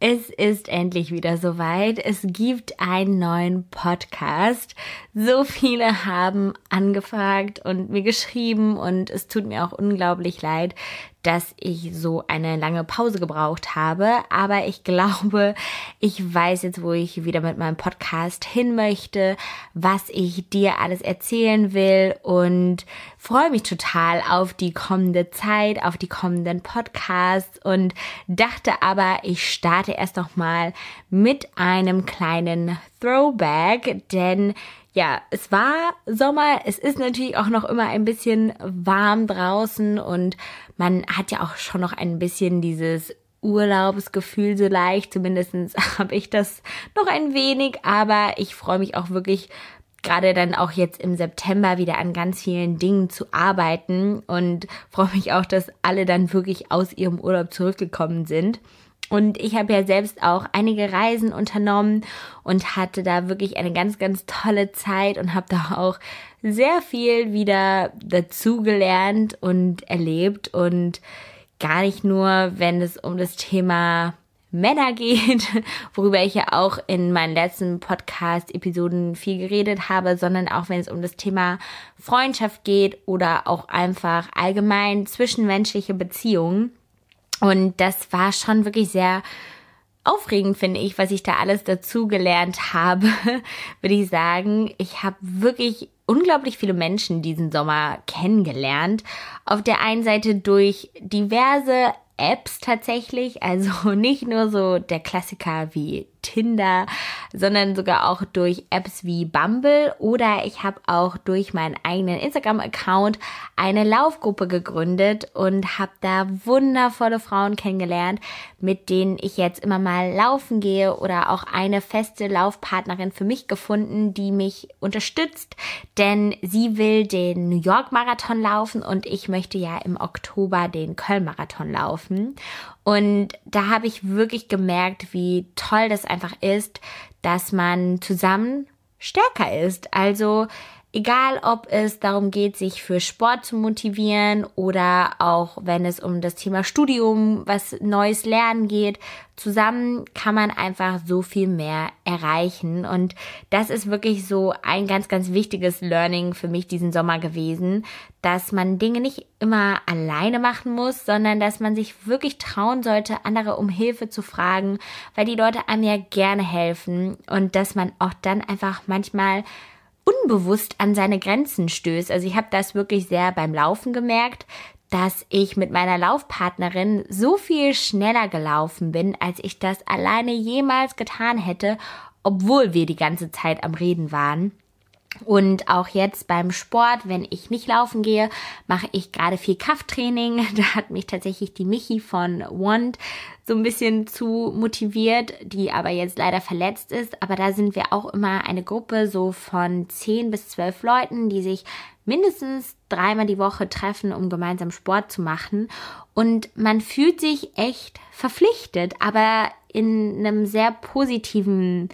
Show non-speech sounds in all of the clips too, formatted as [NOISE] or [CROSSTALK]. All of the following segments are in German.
Es ist endlich wieder soweit. Es gibt einen neuen Podcast. So viele haben angefragt und mir geschrieben und es tut mir auch unglaublich leid, dass ich so eine lange Pause gebraucht habe. Aber ich [LAUGHS] glaube, ich weiß jetzt, wo ich wieder mit meinem Podcast hin möchte, was ich dir alles erzählen will und freue mich total auf die kommende Zeit, auf die kommenden Podcasts und dachte aber, ich starte erst noch mal mit einem kleinen Throwback, denn ja, es war Sommer, es ist natürlich auch noch immer ein bisschen warm draußen und man hat ja auch schon noch ein bisschen dieses Urlaubsgefühl so leicht, zumindest [LAUGHS] habe ich das noch ein wenig, aber ich freue mich auch wirklich gerade dann auch jetzt im September wieder an ganz vielen Dingen zu arbeiten und freue mich auch, dass alle dann wirklich aus ihrem Urlaub zurückgekommen sind. Und ich habe ja selbst auch einige Reisen unternommen und hatte da wirklich eine ganz, ganz tolle Zeit und habe da auch sehr viel wieder dazugelernt und erlebt und gar nicht nur, wenn es um das Thema Männer geht, [LAUGHS] worüber ich ja auch in meinen letzten Podcast-Episoden viel geredet habe, sondern auch wenn es um das Thema Freundschaft geht oder auch einfach allgemein zwischenmenschliche Beziehungen. Und das war schon wirklich sehr aufregend, finde ich, was ich da alles dazu gelernt habe, [LAUGHS] würde ich sagen. Ich habe wirklich unglaublich viele Menschen diesen Sommer kennengelernt. Auf der einen Seite durch diverse Apps tatsächlich, also [LAUGHS] nicht nur so der Klassiker wie Tinder, sondern sogar auch durch Apps wie Bumble oder ich habe auch durch meinen eigenen Instagram-Account eine Laufgruppe gegründet und habe da wundervolle Frauen kennengelernt, mit denen ich jetzt immer mal laufen gehe oder auch eine feste Laufpartnerin für mich gefunden, die mich unterstützt, denn sie will den New York Marathon laufen und ich möchte ja im Oktober den Köln Marathon laufen und da habe ich wirklich gemerkt, wie toll das einfach ist, dass man zusammen stärker ist. Also Egal, ob es darum geht, sich für Sport zu motivieren oder auch wenn es um das Thema Studium, was Neues lernen geht, zusammen kann man einfach so viel mehr erreichen. Und das ist wirklich so ein ganz, ganz wichtiges Learning für mich diesen Sommer gewesen, dass man Dinge nicht immer alleine machen muss, sondern dass man sich wirklich trauen sollte, andere um Hilfe zu fragen, weil die Leute einem ja gerne helfen und dass man auch dann einfach manchmal unbewusst an seine Grenzen stößt. Also ich habe das wirklich sehr beim Laufen gemerkt, dass ich mit meiner Laufpartnerin so viel schneller gelaufen bin, als ich das alleine jemals getan hätte, obwohl wir die ganze Zeit am Reden waren. Und auch jetzt beim Sport, wenn ich nicht laufen gehe, mache ich gerade viel Krafttraining. [LAUGHS] Da hat mich tatsächlich die Michi von Wand so ein bisschen zu motiviert, die aber jetzt leider verletzt ist. Aber da sind wir auch immer eine Gruppe so von 10 bis 12 Leuten, die sich mindestens dreimal die Woche treffen, um gemeinsam Sport zu machen. Und man fühlt sich echt verpflichtet, aber in einem sehr positiven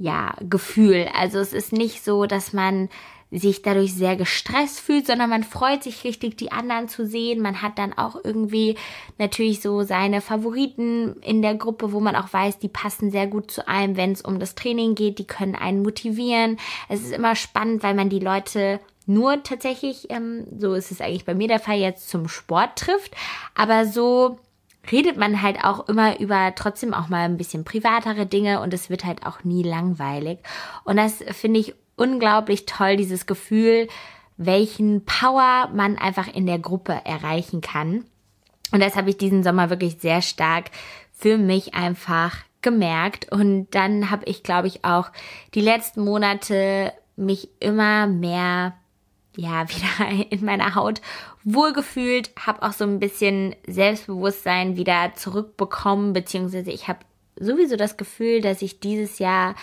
ja, Gefühl. Also es ist nicht so, dass man sich dadurch sehr gestresst fühlt, sondern man freut sich richtig, die anderen zu sehen. Man hat dann auch irgendwie natürlich so seine Favoriten in der Gruppe, wo man auch weiß, die passen sehr gut zu einem, wenn es um das Training geht. Die können einen motivieren. Es ist immer spannend, weil man die Leute nur tatsächlich, ähm, so ist es eigentlich bei mir der Fall, jetzt zum Sport trifft. Aber so redet man halt auch immer über trotzdem auch mal ein bisschen privatere Dinge und es wird halt auch nie langweilig. Und das finde ich unglaublich toll, dieses Gefühl, welchen Power man einfach in der Gruppe erreichen kann. Und das habe ich diesen Sommer wirklich sehr stark für mich einfach gemerkt. Und dann habe ich, glaube ich, auch die letzten Monate mich immer mehr ja, [LAUGHS] wieder in meiner Haut wohlgefühlt, habe auch so ein bisschen Selbstbewusstsein wieder zurückbekommen, beziehungsweise ich habe sowieso das Gefühl, dass ich dieses Jahr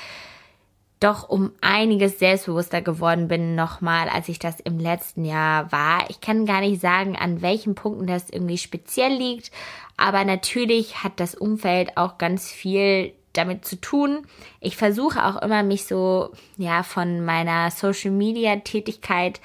doch um einiges selbstbewusster geworden bin nochmal, als ich das im letzten Jahr war. Ich kann gar nicht sagen, an welchen Punkten das irgendwie speziell liegt, aber natürlich hat das Umfeld auch ganz viel damit zu tun. Ich versuche auch immer, mich so, ja, von meiner Social Media Tätigkeit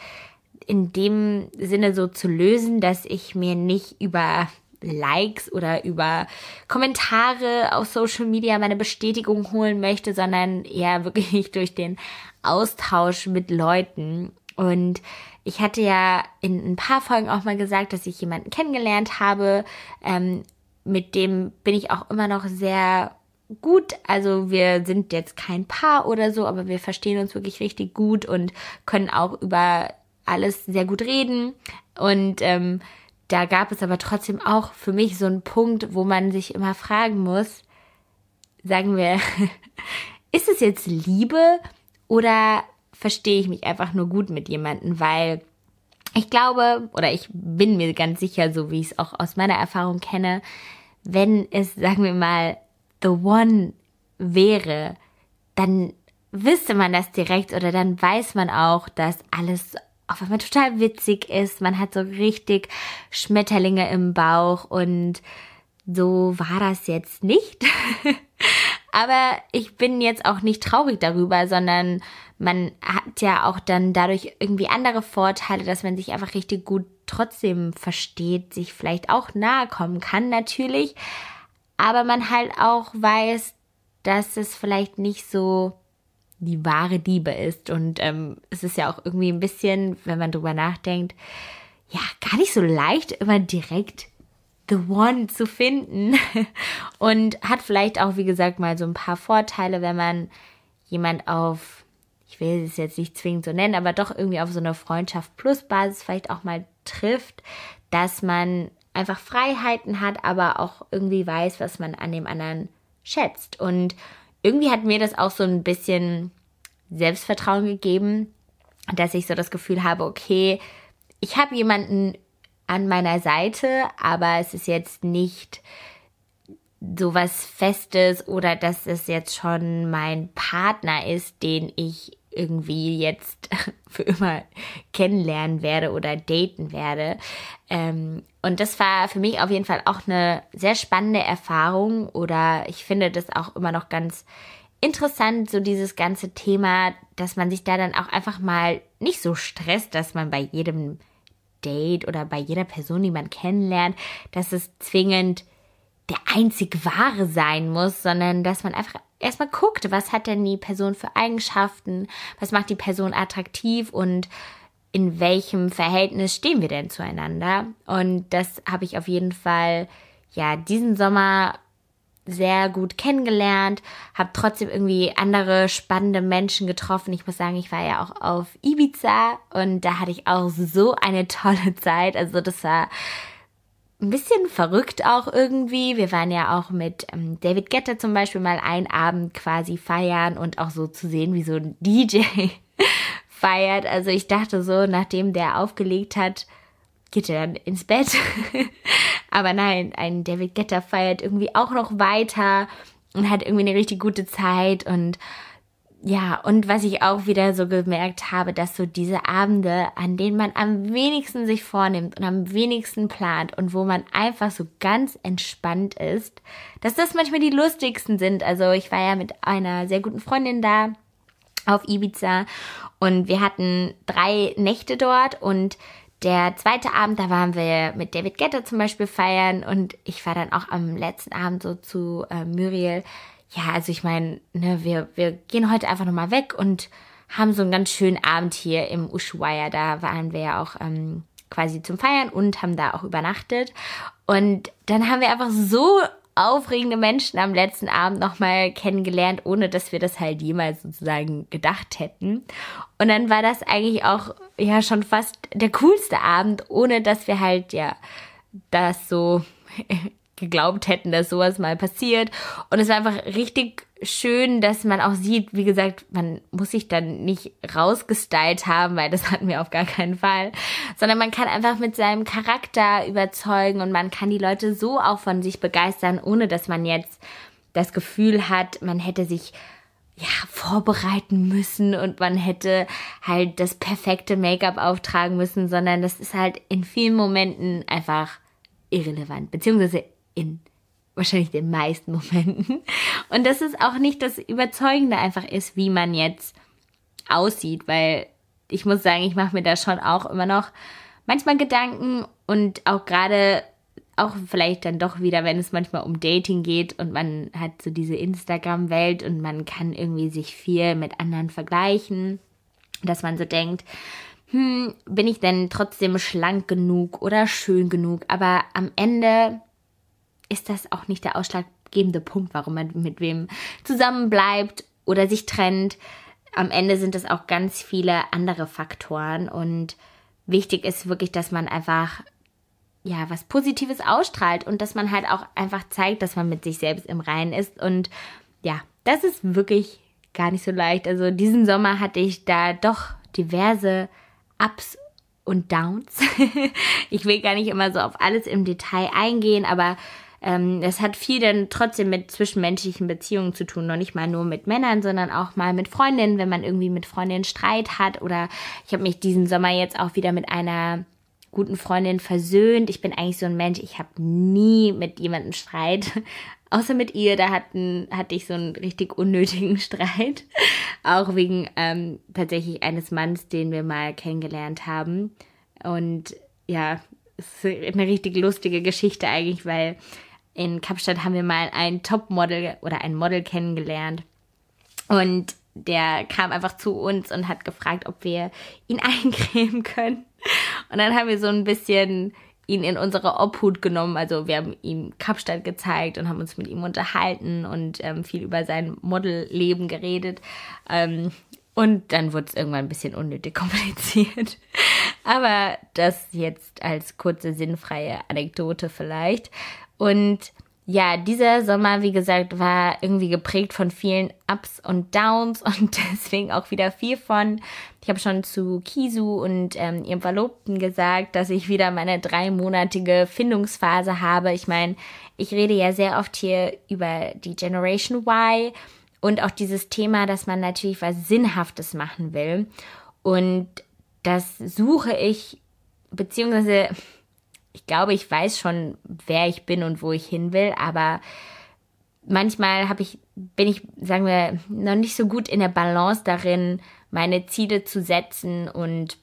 in dem Sinne so zu lösen, dass ich mir nicht über Likes oder über Kommentare auf Social Media meine Bestätigung holen möchte, sondern eher wirklich [LAUGHS] durch den Austausch mit Leuten. Und ich hatte ja in ein paar Folgen auch mal gesagt, dass ich jemanden kennengelernt habe. Ähm, mit dem bin ich auch immer noch sehr gut. Also wir sind jetzt kein Paar oder so, aber wir verstehen uns wirklich richtig gut und können auch über alles sehr gut reden. Und ähm, da gab es aber trotzdem auch für mich so einen Punkt, wo man sich immer fragen muss, sagen wir, [LAUGHS] ist es jetzt Liebe oder verstehe ich mich einfach nur gut mit jemandem, weil ich glaube oder ich bin mir ganz sicher, so wie ich es auch aus meiner Erfahrung kenne, wenn es, sagen wir mal, the one wäre, dann wüsste man das direkt oder dann weiß man auch, dass alles auf einmal total witzig ist. Man hat so richtig Schmetterlinge im Bauch und so war das jetzt nicht. [LAUGHS] Aber ich bin jetzt auch nicht traurig darüber, sondern man hat ja auch dann dadurch irgendwie andere Vorteile, dass man sich einfach richtig gut trotzdem versteht, sich vielleicht auch nahe kommen kann natürlich, aber man halt auch weiß, dass es vielleicht nicht so die wahre Liebe ist. Und ähm, es ist ja auch irgendwie ein bisschen, wenn man drüber nachdenkt, ja, gar nicht so leicht, immer direkt The One zu finden. [LAUGHS] Und hat vielleicht auch, wie gesagt, mal so ein paar Vorteile, wenn man jemand auf, ich will es jetzt nicht zwingend so nennen, aber doch irgendwie auf so eine Freundschaft plus Basis vielleicht auch mal trifft, dass man einfach Freiheiten hat, aber auch irgendwie weiß, was man an dem anderen schätzt. Und irgendwie hat mir das auch so ein bisschen Selbstvertrauen gegeben, dass ich so das Gefühl habe, okay, ich habe jemanden an meiner Seite, aber es ist jetzt nicht so was Festes oder dass es jetzt schon mein Partner ist, den ich irgendwie jetzt [LAUGHS] für immer kennenlernen werde oder daten werde. Ähm, und das war für mich auf jeden Fall auch eine sehr spannende Erfahrung oder ich finde das auch immer noch ganz interessant, so dieses ganze Thema, dass man sich da dann auch einfach mal nicht so stresst, dass man bei jedem Date oder bei jeder Person, die man kennenlernt, dass es zwingend der einzig wahre sein muss, sondern dass man einfach erstmal guckt, was hat denn die Person für Eigenschaften, was macht die Person attraktiv und in welchem Verhältnis stehen wir denn zueinander. Und das habe ich auf jeden Fall, ja, diesen Sommer sehr gut kennengelernt, habe trotzdem irgendwie andere spannende Menschen getroffen. Ich muss sagen, ich war ja auch auf Ibiza und da hatte ich auch so eine tolle Zeit. Also das war ein bisschen verrückt auch irgendwie. Wir waren ja auch mit ähm, David Getter zum Beispiel mal einen Abend quasi feiern und auch so zu sehen, wie so ein [LAUGHS] DJ feiert. Also ich dachte so, nachdem der aufgelegt hat, geht er dann ins Bett. [LAUGHS] Aber nein, ein David Getter feiert irgendwie auch noch weiter und hat irgendwie eine richtig gute Zeit und ja, und was ich auch wieder so gemerkt habe, dass so diese Abende, an denen man am wenigsten sich vornimmt und am wenigsten plant und wo man einfach so ganz entspannt ist, dass das manchmal die lustigsten sind. Also ich war ja mit einer sehr guten Freundin da auf Ibiza und wir hatten drei Nächte dort und der zweite Abend, da waren wir mit David Getter zum Beispiel feiern und ich war dann auch am letzten Abend so zu äh, Muriel ja, also ich meine, ne, wir, wir gehen heute einfach nochmal weg und haben so einen ganz schönen Abend hier im Ushuaia. Da waren wir ja auch ähm, quasi zum Feiern und haben da auch übernachtet. Und dann haben wir einfach so aufregende Menschen am letzten Abend nochmal kennengelernt, ohne dass wir das halt jemals sozusagen gedacht hätten. Und dann war das eigentlich auch ja schon fast der coolste Abend, ohne dass wir halt ja das so geglaubt hätten, dass sowas mal passiert. Und es war einfach richtig schön, dass man auch sieht, wie gesagt, man muss sich dann nicht rausgestylt haben, weil das [LAUGHS] hatten wir auf gar keinen Fall, sondern man kann einfach mit seinem Charakter überzeugen und man kann die Leute so auch von sich begeistern, ohne dass man jetzt das Gefühl hat, man hätte sich ja, vorbereiten müssen und man hätte halt das perfekte Make-up auftragen müssen, sondern das ist halt in vielen Momenten einfach irrelevant, beziehungsweise in wahrscheinlich den meisten Momenten. Und dass es auch nicht das Überzeugende einfach ist, wie man jetzt aussieht, weil ich muss sagen, ich mache mir da schon auch immer noch manchmal Gedanken und auch gerade auch vielleicht dann doch wieder, wenn es manchmal um Dating geht und man hat so diese Instagram-Welt und man kann irgendwie sich viel mit anderen vergleichen, dass man so denkt, hm, bin ich denn trotzdem schlank genug oder schön genug? Aber am Ende ist das auch nicht der ausschlaggebende Punkt, warum man mit wem zusammenbleibt oder sich trennt. Am Ende sind es auch ganz viele andere Faktoren und wichtig ist wirklich, dass man einfach ja, was Positives ausstrahlt und dass man halt auch einfach zeigt, dass man mit sich selbst im Reinen ist. Und ja, das ist wirklich gar nicht so leicht. Also diesen Sommer hatte ich da doch diverse Ups und Downs. [LAUGHS] ich will gar nicht immer so auf alles im Detail eingehen, aber ähm, es hat viel dann trotzdem mit zwischenmenschlichen Beziehungen zu tun. Noch nicht mal nur mit Männern, sondern auch mal mit Freundinnen, wenn man irgendwie mit Freundinnen Streit hat. Oder ich habe mich diesen Sommer jetzt auch wieder mit einer guten Freundin versöhnt. Ich bin eigentlich so ein Mensch, ich habe nie mit jemandem Streit. [LAUGHS] Außer mit ihr, da hatten, hatte ich so einen richtig unnötigen [LAUGHS] Streit. Auch wegen ähm, tatsächlich eines Manns, den wir mal kennengelernt haben. Und ja, es ist eine richtig lustige Geschichte eigentlich, weil in Kapstadt haben wir mal ein Topmodel oder ein Model kennengelernt. Und der kam einfach zu uns und hat gefragt, ob wir ihn [LAUGHS] eincremen können. Und dann haben wir so ein bisschen ihn in unsere Obhut genommen. Also wir haben ihm Kapstadt gezeigt und haben uns mit ihm unterhalten und ähm, viel über sein Modelleben geredet. Ähm, und dann wurde es irgendwann ein bisschen unnötig [LAUGHS] kompliziert. Aber das jetzt als kurze sinnfreie Anekdote vielleicht. Und ja, dieser Sommer, wie gesagt, war irgendwie geprägt von vielen Ups und Downs [LAUGHS] und deswegen auch wieder viel von. Ich habe schon zu Kisu und ähm, ihrem Verlobten gesagt, dass ich wieder meine dreimonatige Findungsphase habe. Ich meine, ich rede ja sehr oft hier über die Generation Y und auch dieses Thema, dass man natürlich was Sinnhaftes machen will. Und das suche ich, beziehungsweise ich glaube, ich weiß schon, wer ich bin und wo ich hin will, aber manchmal habe ich, bin ich, sagen wir, noch nicht so gut in der Balance darin, meine Ziele zu setzen und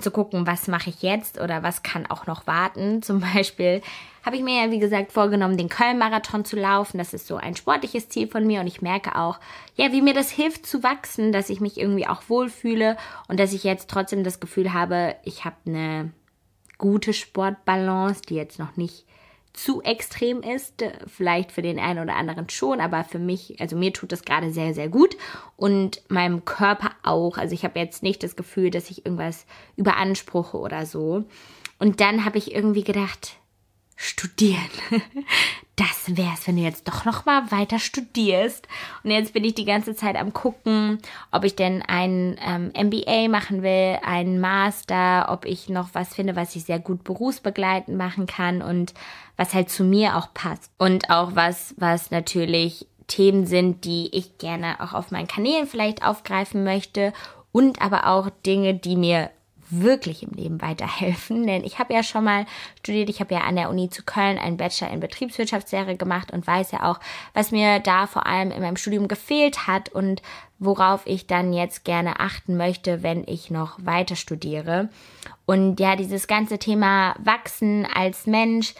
zu gucken, was mache ich jetzt oder was kann auch noch warten. [LAUGHS] Zum Beispiel habe ich mir ja, wie gesagt, vorgenommen, den Köln-Marathon zu laufen. Das ist so ein sportliches Ziel von mir und ich merke auch, ja, wie mir das hilft zu wachsen, dass ich mich irgendwie auch wohlfühle und dass ich jetzt trotzdem das Gefühl habe, ich habe eine gute Sportbalance, die jetzt noch nicht zu extrem ist. Vielleicht für den einen oder anderen schon, aber für mich, also mir tut das gerade sehr, sehr gut und meinem Körper auch. Also ich habe jetzt nicht das Gefühl, dass ich irgendwas überanspruche oder so. Und dann habe ich irgendwie gedacht, studieren. [LAUGHS] Das wär's, wenn du jetzt doch noch mal weiter studierst. Und jetzt bin ich die ganze Zeit am gucken, ob ich denn ein ähm, MBA machen will, einen Master, ob ich noch was finde, was ich sehr gut berufsbegleitend machen kann und was halt zu mir auch passt. Und auch was, was natürlich Themen sind, die ich gerne auch auf meinen Kanälen vielleicht aufgreifen möchte und aber auch Dinge, die mir wirklich im Leben weiterhelfen. [LAUGHS] Denn ich habe ja schon mal studiert, ich habe ja an der Uni zu Köln einen Bachelor in Betriebswirtschaftslehre gemacht und weiß ja auch, was mir da vor allem in meinem Studium gefehlt hat und worauf ich dann jetzt gerne achten möchte, wenn ich noch weiter studiere. Und ja, dieses ganze Thema Wachsen als Mensch,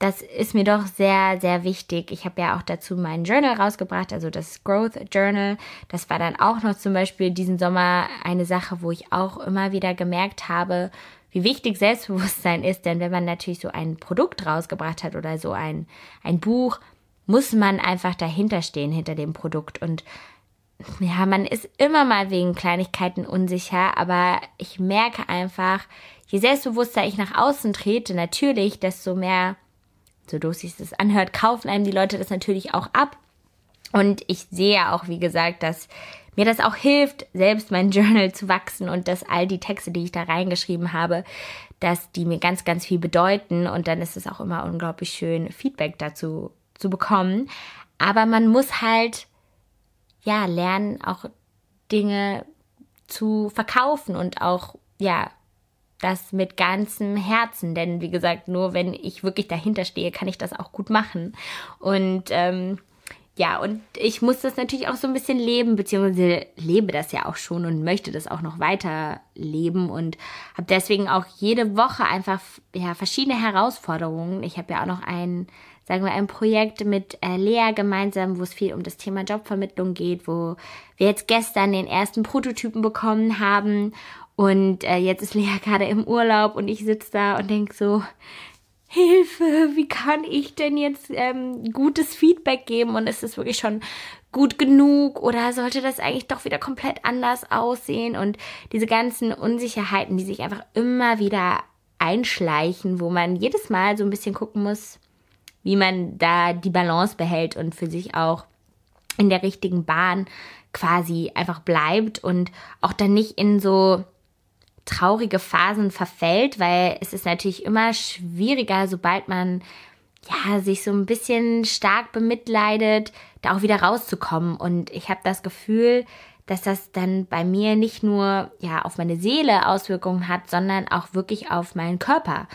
das ist mir doch sehr, sehr wichtig. Ich habe ja auch dazu mein Journal rausgebracht, also das Growth Journal. Das war dann auch noch zum Beispiel diesen Sommer eine Sache, wo ich auch immer wieder gemerkt habe, wie wichtig Selbstbewusstsein ist. Denn wenn man natürlich so ein Produkt rausgebracht hat oder so ein, ein Buch, muss man einfach dahinter stehen, hinter dem Produkt. Und ja, man ist immer mal wegen Kleinigkeiten unsicher, aber ich merke einfach, je selbstbewusster ich nach außen trete, natürlich, desto mehr so doof sich das anhört, kaufen einem die Leute das natürlich auch ab. Und ich sehe auch, wie gesagt, dass mir das auch hilft, selbst mein [LAUGHS] Journal zu wachsen und dass all die Texte, die ich da reingeschrieben habe, dass die mir ganz, ganz viel bedeuten. Und dann ist es auch immer unglaublich schön, Feedback dazu zu bekommen. Aber man muss halt, ja, lernen, auch Dinge zu verkaufen und auch, ja, das mit ganzem Herzen, denn wie gesagt, nur wenn ich wirklich dahinter stehe, kann ich das auch gut machen. Und ähm, ja, und ich muss das natürlich auch so ein bisschen leben, beziehungsweise lebe das ja auch schon und möchte das auch noch weiter leben und habe deswegen auch jede Woche einfach ja verschiedene Herausforderungen. Ich habe ja auch noch ein, sagen wir, ein Projekt mit äh, Lea gemeinsam, wo es viel um das Thema Jobvermittlung geht, wo wir jetzt gestern den ersten Prototypen bekommen haben und äh, jetzt ist Lea [LAUGHS] gerade im Urlaub und ich sitze da und denk so, Hilfe, wie kann ich denn jetzt ähm, gutes Feedback geben? Und ist es wirklich schon gut genug oder sollte das eigentlich doch wieder komplett anders aussehen? Und diese ganzen Unsicherheiten, die sich einfach immer wieder einschleichen, wo man jedes Mal so ein bisschen gucken muss, wie man da die Balance behält und für sich auch in der richtigen Bahn quasi einfach bleibt und auch dann nicht in so traurige Phasen verfällt, weil es ist natürlich immer schwieriger, sobald man ja sich so ein bisschen stark bemitleidet, da auch wieder rauszukommen. Und ich habe das Gefühl, dass das dann bei mir nicht nur ja auf meine Seele Auswirkungen hat, sondern auch wirklich auf meinen Körper.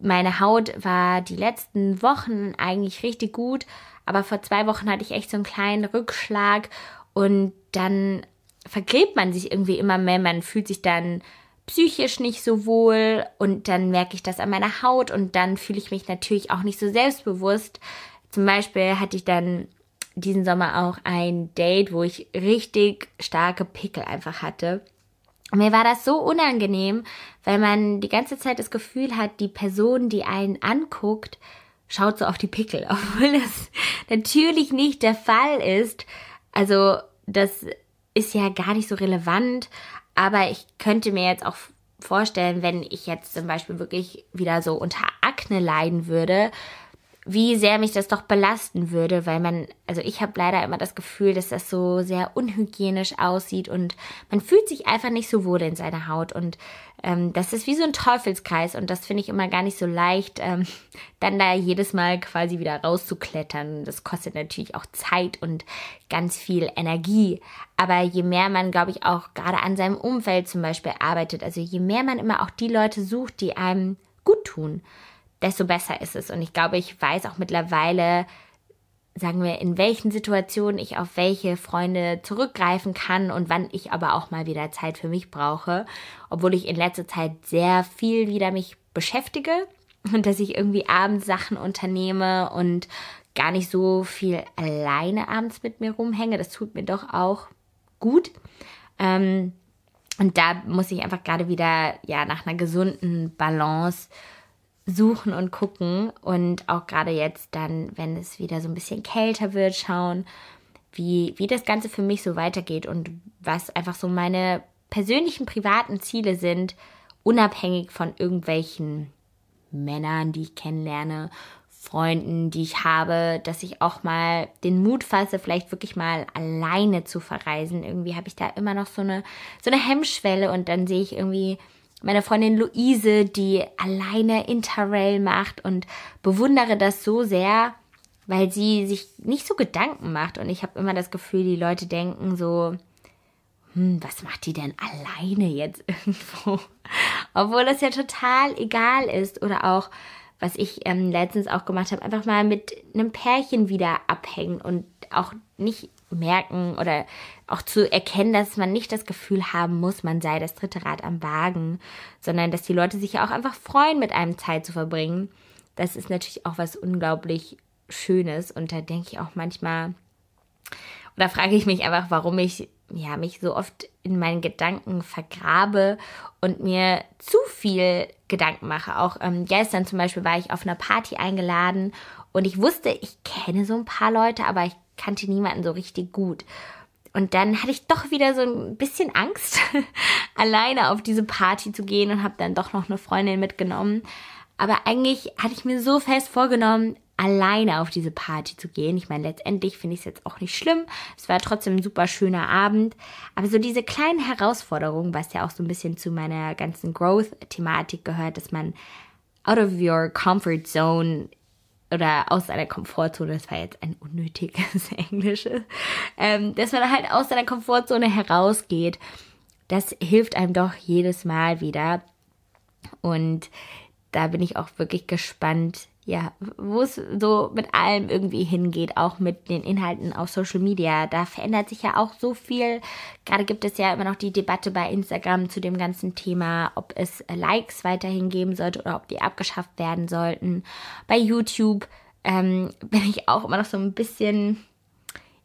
Meine Haut war die letzten Wochen eigentlich richtig gut, aber vor zwei Wochen hatte ich echt so einen kleinen Rückschlag und dann vergräbt man sich irgendwie immer mehr. Man fühlt sich dann psychisch nicht so wohl und dann merke ich das an meiner Haut und dann fühle ich mich natürlich auch nicht so selbstbewusst. Zum Beispiel hatte ich dann diesen Sommer auch ein Date, wo ich richtig starke Pickel einfach hatte. Mir war das so unangenehm, weil man die ganze Zeit das Gefühl hat, die Person, die einen anguckt, schaut so auf die Pickel, [LAUGHS] obwohl das natürlich nicht der Fall ist. Also das ist ja gar nicht so relevant, aber ich könnte mir jetzt auch vorstellen, wenn ich jetzt zum Beispiel wirklich wieder so unter Akne leiden würde, wie sehr mich das doch belasten würde, weil man, also ich habe leider immer das Gefühl, dass das so sehr unhygienisch aussieht und man fühlt sich einfach nicht so wohl in seiner Haut und ähm, das ist wie so ein Teufelskreis und das finde ich immer gar nicht so leicht, ähm, [LAUGHS] dann da jedes Mal quasi wieder rauszuklettern. Das kostet natürlich auch Zeit und ganz viel Energie. Aber je mehr man, glaube ich, auch gerade an seinem Umfeld zum Beispiel arbeitet, also je mehr man immer auch die Leute sucht, die einem gut tun, desto besser ist es. Und ich glaube, ich weiß auch mittlerweile, sagen wir, in welchen Situationen ich auf welche Freunde zurückgreifen kann und wann ich aber auch mal wieder Zeit für mich brauche. Obwohl ich in letzter Zeit sehr viel wieder mich beschäftige und dass ich irgendwie abends Sachen unternehme und gar nicht so viel alleine abends mit mir rumhänge. Das tut mir doch auch gut. Ähm, und da muss ich einfach gerade wieder ja nach einer gesunden Balance suchen und gucken und auch gerade jetzt dann, wenn es wieder so ein bisschen kälter wird, schauen, wie, wie das Ganze für mich so weitergeht und was einfach so meine persönlichen privaten Ziele sind, unabhängig von irgendwelchen Männern, die ich kennenlerne, Freunden, die ich habe, dass ich auch mal den Mut fasse, vielleicht wirklich mal alleine zu verreisen. Irgendwie habe ich da immer noch so eine, so eine Hemmschwelle und dann sehe ich irgendwie meine Freundin Luise, die alleine Interrail macht und bewundere das so sehr, weil sie sich nicht so Gedanken macht. Und ich habe immer das Gefühl, die Leute denken so, hm, was macht die denn alleine jetzt [LAUGHS] irgendwo? Obwohl das ja total egal ist. Oder auch, was ich ähm, letztens auch gemacht habe, einfach mal mit einem Pärchen wieder abhängen und auch nicht merken oder auch zu erkennen, dass man nicht das Gefühl haben muss, man sei das dritte Rad am Wagen, sondern dass die Leute sich ja auch einfach freuen, mit einem Zeit zu verbringen. Das ist natürlich auch was unglaublich Schönes und da denke ich auch manchmal oder frage ich mich einfach, warum ich ja mich so oft in meinen Gedanken vergrabe und mir zu viel Gedanken mache. Auch ähm, gestern zum Beispiel war ich auf einer Party eingeladen und ich wusste, ich kenne so ein paar Leute, aber ich kannte niemanden so richtig gut. Und dann hatte ich doch wieder so ein bisschen Angst, [LAUGHS] alleine auf diese Party zu gehen und habe dann doch noch eine Freundin mitgenommen. Aber eigentlich hatte ich mir so fest vorgenommen, alleine auf diese Party zu gehen. Ich meine, letztendlich finde ich es jetzt auch nicht schlimm. Es war trotzdem ein super schöner Abend. Aber so diese kleinen Herausforderungen, was ja auch so ein bisschen zu meiner ganzen Growth-Thematik gehört, dass man out of your comfort zone oder aus seiner Komfortzone, das war jetzt ein unnötiges [LAUGHS] Englisch, ähm, dass man halt aus seiner Komfortzone herausgeht, das hilft einem doch jedes Mal wieder. Und da bin ich auch wirklich gespannt, ja, wo es so mit allem irgendwie hingeht, auch mit den Inhalten auf Social Media. Da verändert sich ja auch so viel. Gerade gibt es ja immer noch die Debatte bei Instagram zu dem ganzen Thema, ob es Likes weiterhin geben sollte oder ob die abgeschafft werden sollten. Bei YouTube ähm, [LAUGHS] bin ich auch immer noch so ein bisschen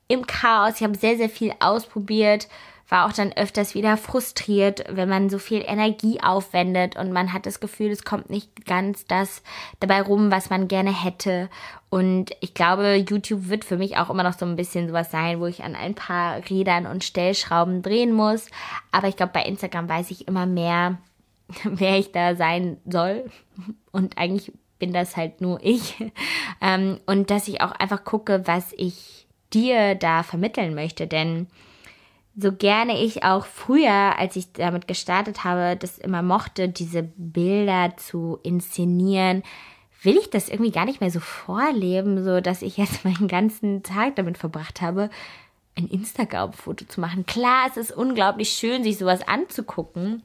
im Chaos. Ich habe sehr, sehr viel ausprobiert war auch dann öfters wieder frustriert, wenn man so viel Energie aufwendet und man hat das Gefühl, es kommt nicht ganz das dabei rum, was man gerne hätte. Und ich glaube, YouTube wird für mich auch immer noch so ein bisschen sowas sein, wo ich an ein paar Rädern und Stellschrauben drehen muss. Aber ich glaube, bei Instagram weiß ich immer mehr, [LAUGHS] wer ich da sein soll. Und eigentlich bin das halt nur ich. Ähm, und dass ich auch einfach gucke, was ich dir da vermitteln möchte. Denn so gerne ich auch früher, als ich damit gestartet habe, das immer mochte, diese Bilder zu inszenieren, will ich das irgendwie gar nicht mehr so vorleben, so dass ich jetzt [LAUGHS] meinen ganzen Tag damit verbracht habe, ein Instagram-Foto zu machen. Klar, es ist unglaublich schön, sich sowas anzugucken,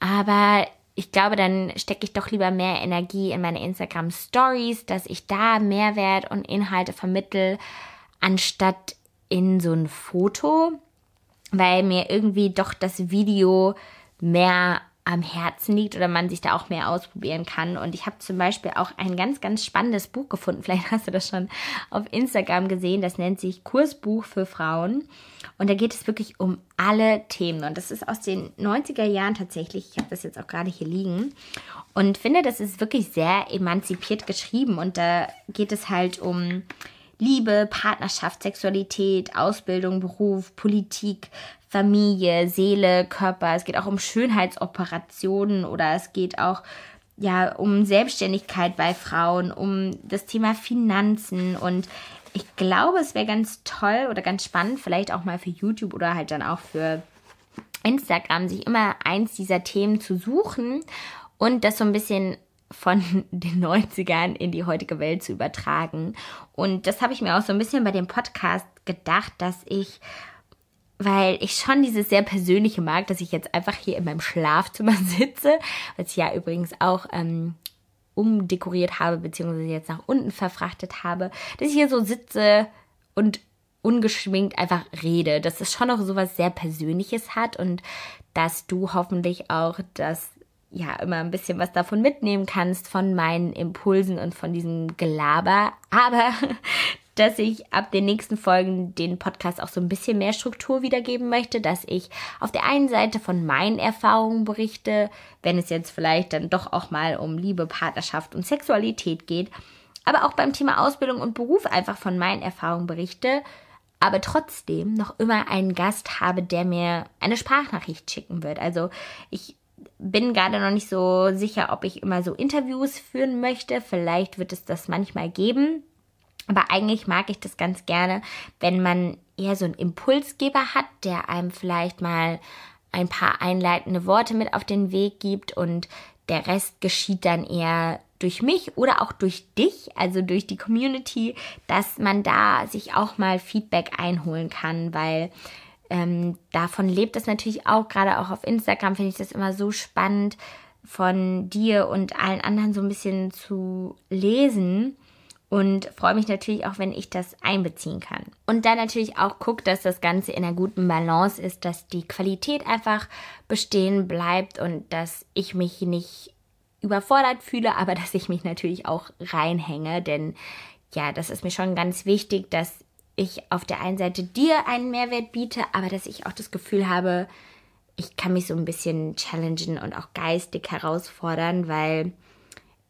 aber ich glaube, dann stecke ich doch lieber mehr Energie in meine Instagram Stories, dass ich da Mehrwert und Inhalte vermittel, anstatt in so ein Foto weil mir irgendwie doch das Video mehr am Herzen liegt oder man sich da auch mehr ausprobieren kann. Und ich habe zum Beispiel auch ein ganz, ganz spannendes Buch gefunden. [LAUGHS] Vielleicht hast du das schon auf Instagram gesehen. Das nennt sich Kursbuch für Frauen. Und da geht es wirklich um alle Themen. Und das ist aus den 90er Jahren tatsächlich. Ich habe das jetzt auch gerade hier liegen. Und finde, das ist wirklich sehr emanzipiert geschrieben. Und da geht es halt um Liebe, Partnerschaft, Sexualität, Ausbildung, Beruf, Politik, Familie, Seele, Körper. Es geht auch um Schönheitsoperationen oder es geht auch ja um Selbstständigkeit bei Frauen, um das Thema Finanzen und ich glaube, es wäre ganz toll oder ganz spannend, vielleicht auch mal für YouTube oder halt dann auch für Instagram, sich immer eins dieser Themen zu suchen und das so ein bisschen von [LAUGHS] den 90ern in die heutige Welt zu übertragen. Und das habe ich mir auch so ein bisschen bei dem Podcast gedacht, dass ich, weil ich schon dieses sehr persönliche mag, dass ich jetzt einfach hier in meinem Schlafzimmer [LAUGHS] sitze, was ich ja übrigens auch ähm, umdekoriert habe, beziehungsweise jetzt nach unten verfrachtet habe, dass ich hier so sitze und ungeschminkt einfach rede, dass es schon noch so was sehr Persönliches hat und dass du hoffentlich auch das ja immer ein bisschen was davon mitnehmen kannst, von meinen Impulsen und von diesem Gelaber. Aber [LAUGHS] dass ich ab den nächsten Folgen den Podcast auch so ein bisschen mehr Struktur wiedergeben möchte, dass ich auf der einen Seite von meinen Erfahrungen berichte, wenn es jetzt vielleicht dann doch auch mal um Liebe, Partnerschaft und Sexualität geht, aber auch beim Thema Ausbildung und Beruf einfach von meinen Erfahrungen berichte, aber trotzdem noch immer einen Gast habe, der mir eine Sprachnachricht schicken wird. Also ich bin gerade noch nicht so sicher, ob ich immer so Interviews führen möchte. Vielleicht wird es das manchmal geben. Aber eigentlich mag ich das ganz gerne, wenn man eher so einen Impulsgeber hat, der einem vielleicht mal ein paar einleitende Worte mit auf den Weg gibt und der Rest geschieht dann eher durch mich oder auch durch dich, also durch die Community, dass man da sich auch mal Feedback einholen kann, weil ähm, davon lebt es natürlich auch, gerade auch auf Instagram finde ich das immer so spannend, von dir und allen anderen so ein bisschen zu lesen. Und freue mich natürlich auch, wenn ich das einbeziehen kann. Und dann natürlich auch guckt, dass das Ganze in einer guten Balance ist, dass die Qualität einfach bestehen bleibt und dass ich mich nicht überfordert fühle, aber [LAUGHS] dass ich mich natürlich auch reinhänge, denn ja, das ist mir schon ganz wichtig, dass ich auf der einen Seite dir einen Mehrwert biete, aber dass ich auch das Gefühl habe, ich kann mich so ein bisschen challengen und auch geistig herausfordern, weil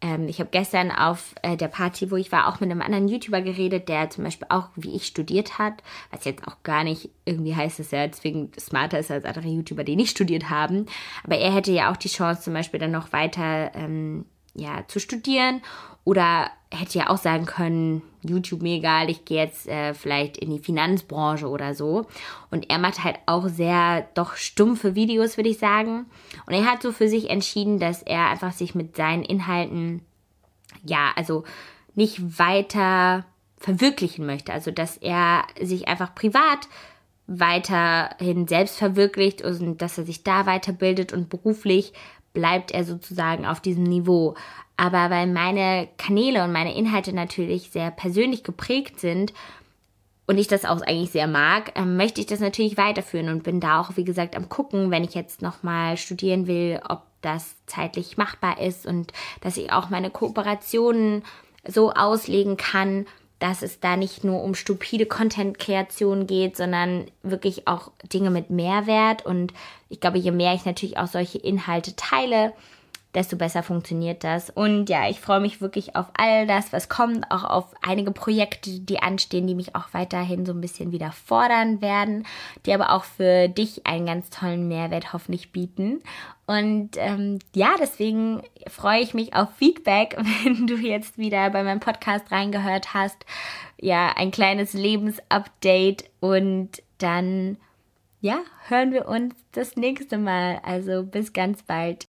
ähm, ich habe gestern auf äh, der Party, wo ich war, auch mit einem anderen YouTuber geredet, der zum Beispiel auch wie ich studiert hat, was jetzt auch gar nicht irgendwie heißt, dass er deswegen smarter ist als andere YouTuber, die nicht studiert haben. Aber er hätte ja auch die Chance, zum Beispiel dann noch weiter ähm, ja, zu studieren oder hätte ja auch sagen können, YouTube mir egal, ich gehe jetzt äh, vielleicht in die Finanzbranche oder so. Und er macht halt auch sehr doch stumpfe Videos, würde ich sagen. Und er hat so für sich entschieden, dass er einfach sich mit seinen Inhalten, ja, also nicht weiter verwirklichen möchte. Also dass er sich einfach privat weiterhin selbst verwirklicht und dass er sich da weiterbildet und beruflich bleibt er sozusagen auf diesem Niveau. Aber weil meine Kanäle und meine Inhalte natürlich sehr persönlich geprägt sind und ich das auch eigentlich sehr mag, ähm, möchte ich das natürlich weiterführen und bin da auch, wie gesagt, am gucken, wenn ich jetzt nochmal studieren will, ob das zeitlich machbar ist und dass ich auch meine Kooperationen so auslegen kann, dass es da nicht nur um stupide Content-Kreation geht, sondern wirklich auch Dinge mit Mehrwert. Und ich glaube, je mehr ich natürlich auch solche Inhalte teile, desto besser funktioniert das. Und ja, ich freue mich wirklich auf all das, was kommt, auch auf einige Projekte, die anstehen, die mich auch weiterhin so ein bisschen wieder fordern werden, die aber auch für dich einen ganz tollen Mehrwert hoffentlich bieten. Und ähm, ja, deswegen freue ich mich auf Feedback, [LAUGHS] wenn du jetzt wieder bei meinem Podcast reingehört hast. Ja, ein kleines Lebensupdate und dann ja, hören wir uns das nächste Mal. Also bis ganz bald.